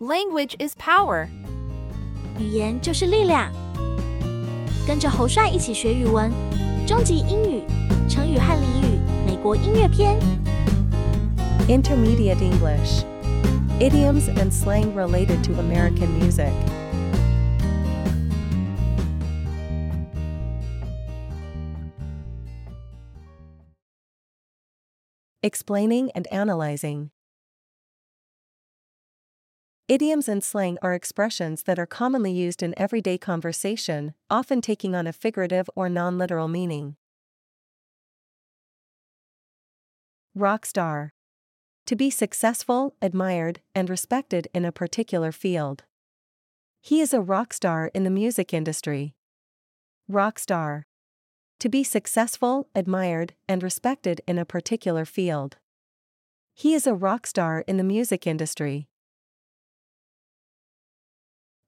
Language is power. 语言就是力量。跟着侯帅一起学语文，终极英语、成语和俚语、美国音乐篇。 Intermediate English. Idioms and slang related to American music. Explaining and analyzing. Idioms and slang are expressions that are commonly used in everyday conversation, often taking on a figurative or non literal meaning. Rock star. To be successful, admired, and respected in a particular field. He is a rock star in the music industry. Rock star. To be successful, admired, and respected in a particular field. He is a rock star in the music industry.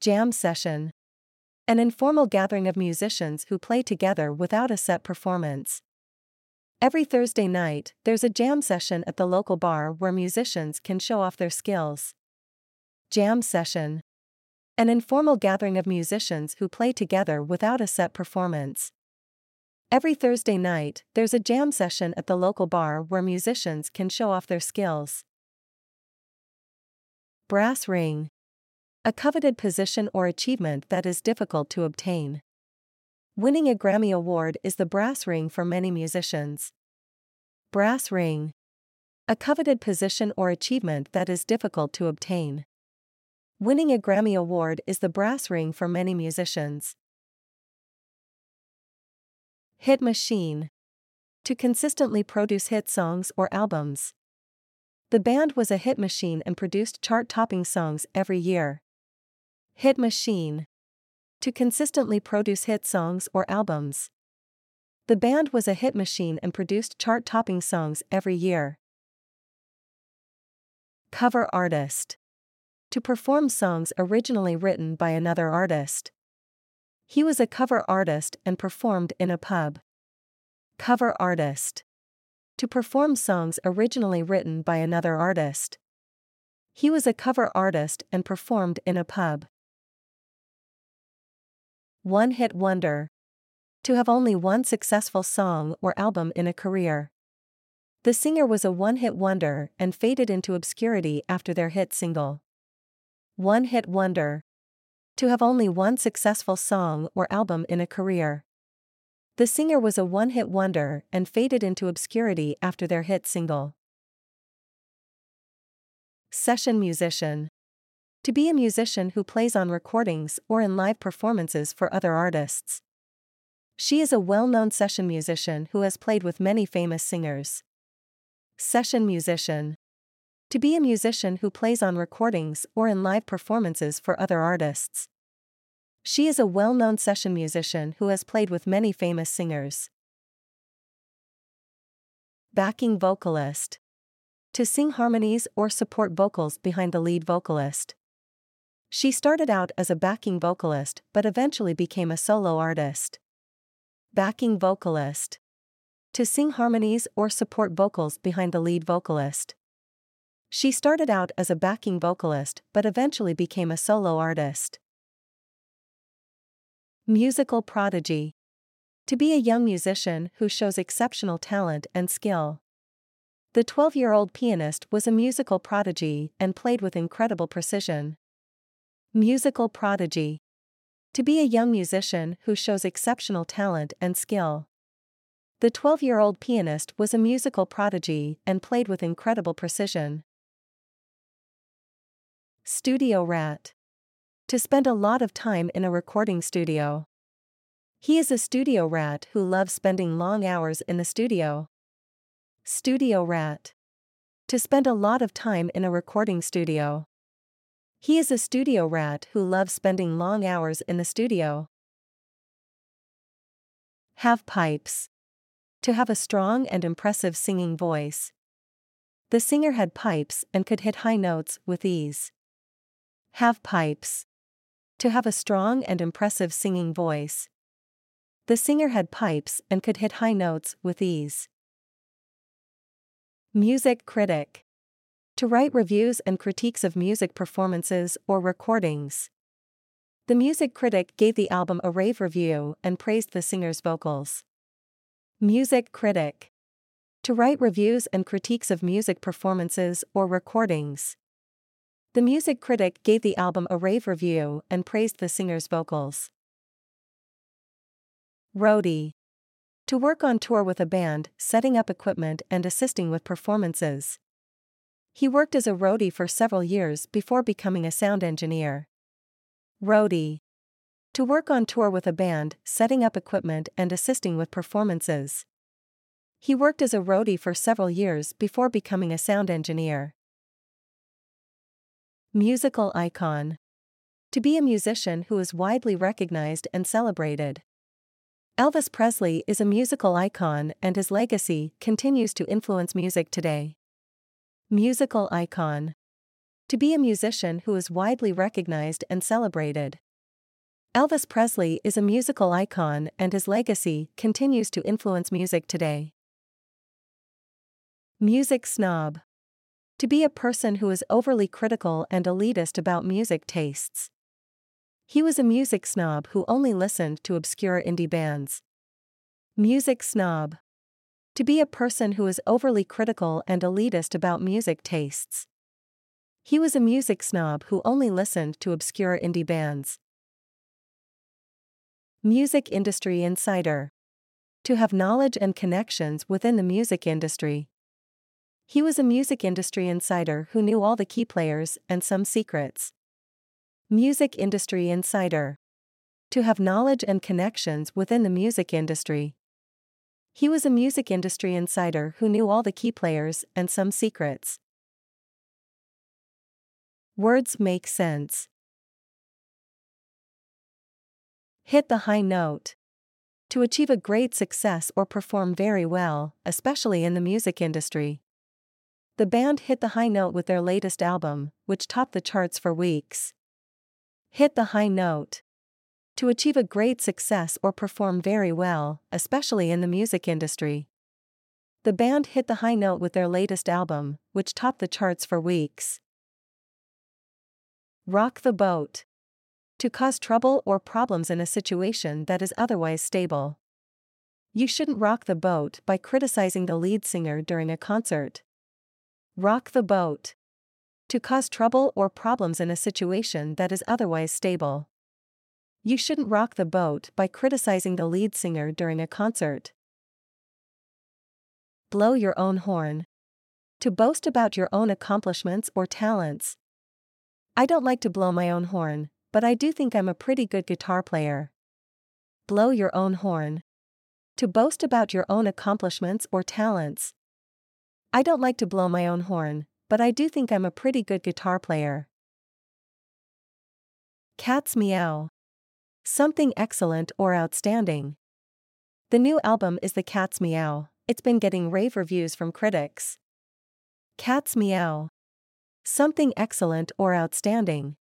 Jam session. An informal gathering of musicians who play together without a set performance. Every Thursday night, there's a jam session at the local bar where musicians can show off their skills. Jam session. An informal gathering of musicians who play together without a set performance. Every Thursday night, there's a jam session at the local bar where musicians can show off their skills. Brass ring. A coveted position or achievement that is difficult to obtain. Winning a Grammy Award is the brass ring for many musicians. Brass ring. A coveted position or achievement that is difficult to obtain. Winning a Grammy Award is the brass ring for many musicians. Hit machine. To consistently produce hit songs or albums. The band was a hit machine and produced chart topping songs every year. Hit machine. To consistently produce hit songs or albums. The band was a hit machine and produced chart topping songs every year. Cover artist. To perform songs originally written by another artist. He was a cover artist and performed in a pub. Cover artist. To perform songs originally written by another artist. He was a cover artist and performed in a pub. One hit wonder. To have only one successful song or album in a career. The singer was a one hit wonder and faded into obscurity after their hit single. One hit wonder. To have only one successful song or album in a career. The singer was a one hit wonder and faded into obscurity after their hit single. Session musician. To be a musician who plays on recordings or in live performances for other artists. She is a well known session musician who has played with many famous singers. Session musician. To be a musician who plays on recordings or in live performances for other artists. She is a well known session musician who has played with many famous singers. Backing vocalist. To sing harmonies or support vocals behind the lead vocalist. She started out as a backing vocalist but eventually became a solo artist. Backing vocalist. To sing harmonies or support vocals behind the lead vocalist. She started out as a backing vocalist but eventually became a solo artist. Musical prodigy. To be a young musician who shows exceptional talent and skill. The 12 year old pianist was a musical prodigy and played with incredible precision. Musical prodigy. To be a young musician who shows exceptional talent and skill. The 12 year old pianist was a musical prodigy and played with incredible precision. Studio rat. To spend a lot of time in a recording studio. He is a studio rat who loves spending long hours in the studio. Studio rat. To spend a lot of time in a recording studio. He is a studio rat who loves spending long hours in the studio. Have pipes. To have a strong and impressive singing voice. The singer had pipes and could hit high notes with ease. Have pipes. To have a strong and impressive singing voice. The singer had pipes and could hit high notes with ease. Music critic. To write reviews and critiques of music performances or recordings. The music critic gave the album a rave review and praised the singer's vocals. Music critic. To write reviews and critiques of music performances or recordings. The music critic gave the album a rave review and praised the singer's vocals. Roadie. To work on tour with a band, setting up equipment and assisting with performances. He worked as a roadie for several years before becoming a sound engineer. Roadie. To work on tour with a band, setting up equipment and assisting with performances. He worked as a roadie for several years before becoming a sound engineer. Musical icon. To be a musician who is widely recognized and celebrated. Elvis Presley is a musical icon and his legacy continues to influence music today. Musical icon. To be a musician who is widely recognized and celebrated. Elvis Presley is a musical icon and his legacy continues to influence music today. Music snob. To be a person who is overly critical and elitist about music tastes. He was a music snob who only listened to obscure indie bands. Music snob. To be a person who is overly critical and elitist about music tastes. He was a music snob who only listened to obscure indie bands. Music Industry Insider. To have knowledge and connections within the music industry. He was a music industry insider who knew all the key players and some secrets. Music Industry Insider. To have knowledge and connections within the music industry. He was a music industry insider who knew all the key players and some secrets. Words make sense. Hit the high note. To achieve a great success or perform very well, especially in the music industry. The band hit the high note with their latest album, which topped the charts for weeks. Hit the high note. To achieve a great success or perform very well, especially in the music industry. The band hit the high note with their latest album, which topped the charts for weeks. Rock the boat. To cause trouble or problems in a situation that is otherwise stable. You shouldn't rock the boat by criticizing the lead singer during a concert. Rock the boat. To cause trouble or problems in a situation that is otherwise stable. You shouldn't rock the boat by criticizing the lead singer during a concert. Blow your own horn. To boast about your own accomplishments or talents. I don't like to blow my own horn, but I do think I'm a pretty good guitar player. Blow your own horn. To boast about your own accomplishments or talents. I don't like to blow my own horn, but I do think I'm a pretty good guitar player. Cat's Meow. Something excellent or outstanding. The new album is The Cat's Meow, it's been getting rave reviews from critics. Cat's Meow. Something excellent or outstanding.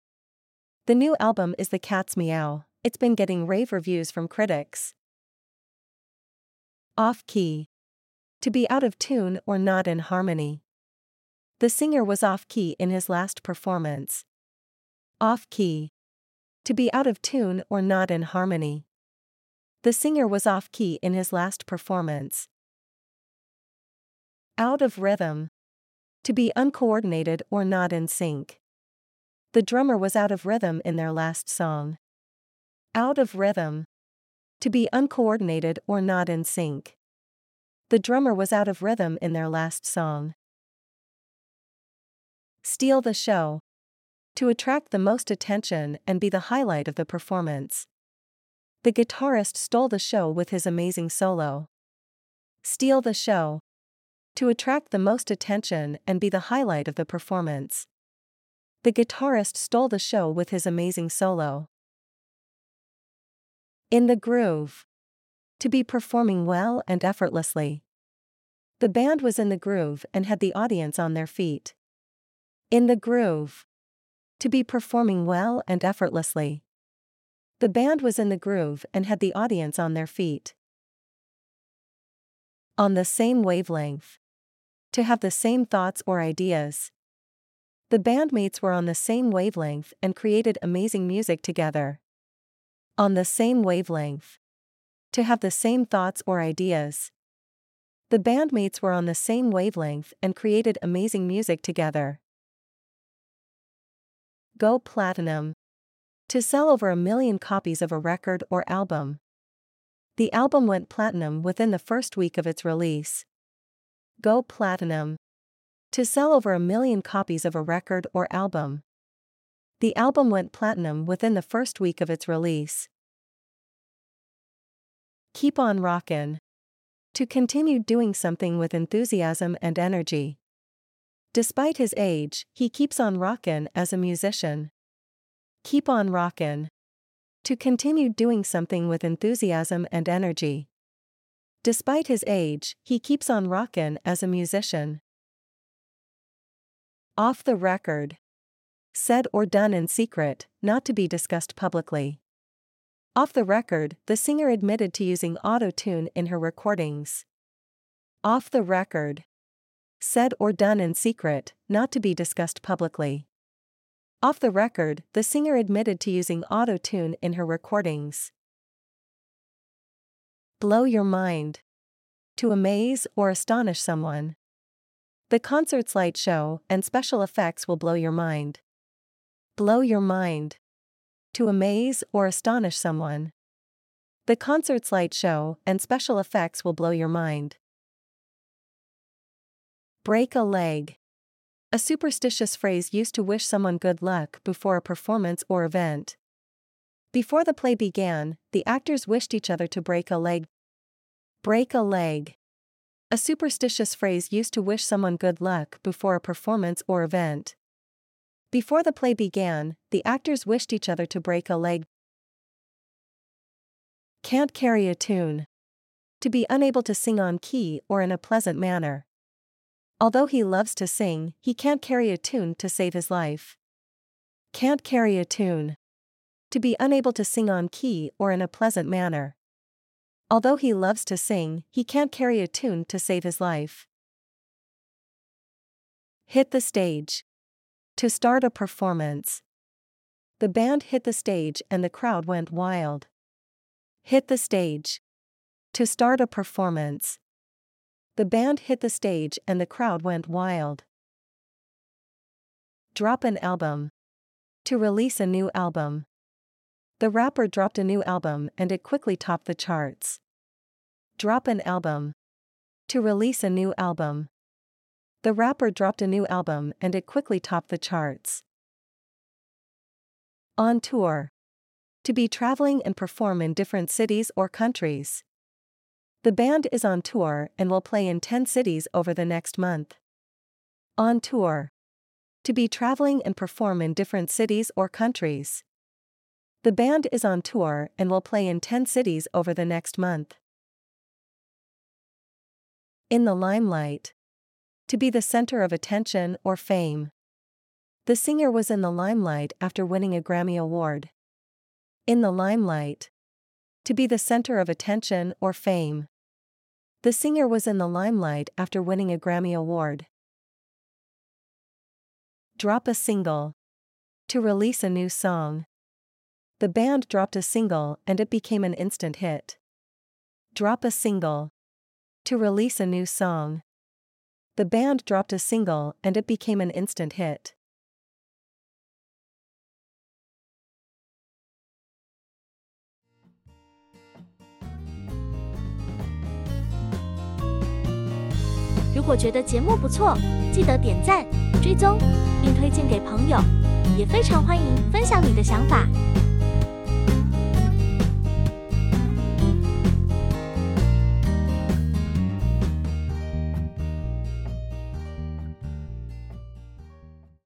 The new album is The Cat's Meow, it's been getting rave reviews from critics. Off key. To be out of tune or not in harmony. The singer was off key in his last performance. Off key. To be out of tune or not in harmony. The singer was off key in his last performance. Out of rhythm. To be uncoordinated or not in sync. The drummer was out of rhythm in their last song. Out of rhythm. To be uncoordinated or not in sync. The drummer was out of rhythm in their last song. Steal the show. To attract the most attention and be the highlight of the performance. The guitarist stole the show with his amazing solo. Steal the show to attract the most attention and be the highlight of the performance. The guitarist stole the show with his amazing solo. In the groove. To be performing well and effortlessly. The band was in the groove and had the audience on their feet. In the groove. To be performing well and effortlessly. The band was in the groove and had the audience on their feet. On the same wavelength. To have the same thoughts or ideas. The bandmates were on the same wavelength and created amazing music together. On the same wavelength. To have the same thoughts or ideas. The bandmates were on the same wavelength and created amazing music together. Go platinum. To sell over a million copies of a record or album. The album went platinum within the first week of its release. Go platinum. To sell over a million copies of a record or album. The album went platinum within the first week of its release. Keep on rockin'. To continue doing something with enthusiasm and energy. Despite his age, he keeps on rockin' as a musician. Keep on rockin'. To continue doing something with enthusiasm and energy. Despite his age, he keeps on rockin' as a musician. Off the record. Said or done in secret, not to be discussed publicly. Off the record, the singer admitted to using auto tune in her recordings. Off the record. Said or done in secret, not to be discussed publicly. Off the record, the singer admitted to using auto tune in her recordings. Blow your mind. To amaze or astonish someone. The concert's light show and special effects will blow your mind. Blow your mind to amaze or astonish someone. The concert's light show and special effects will blow your mind. Break a leg. A superstitious phrase used to wish someone good luck before a performance or event. Before the play began, the actors wished each other to break a leg. Break a leg. A superstitious phrase used to wish someone good luck before a performance or event. Before the play began, the actors wished each other to break a leg. Can't carry a tune. To be unable to sing on key or in a pleasant manner. Although he loves to sing, he can't carry a tune to save his life. Can't carry a tune. To be unable to sing on key or in a pleasant manner. Although he loves to sing, he can't carry a tune to save his life. Hit the stage. To start a performance. The band hit the stage and the crowd went wild. Hit the stage. To start a performance. The band hit the stage and the crowd went wild. Drop an album. To release a new album. The rapper dropped a new album and it quickly topped the charts. Drop an album. To release a new album. The rapper dropped a new album and it quickly topped the charts. On tour. To be traveling and perform in different cities or countries. The band is on tour and will play in 10 cities over the next month. On tour. To be traveling and perform in different cities or countries. The band is on tour and will play in 10 cities over the next month. In the limelight. To be the center of attention or fame. The singer was in the limelight after winning a Grammy Award. In the limelight. To be the center of attention or fame. The singer was in the limelight after winning a Grammy Award. Drop a single. To release a new song. The band dropped a single and it became an instant hit. Drop a single. To release a new song. The band dropped a single and it became an instant hit. “如果觉得节目不错，记得点赞、追踪，并推荐给朋友。也非常欢迎分享你的想法。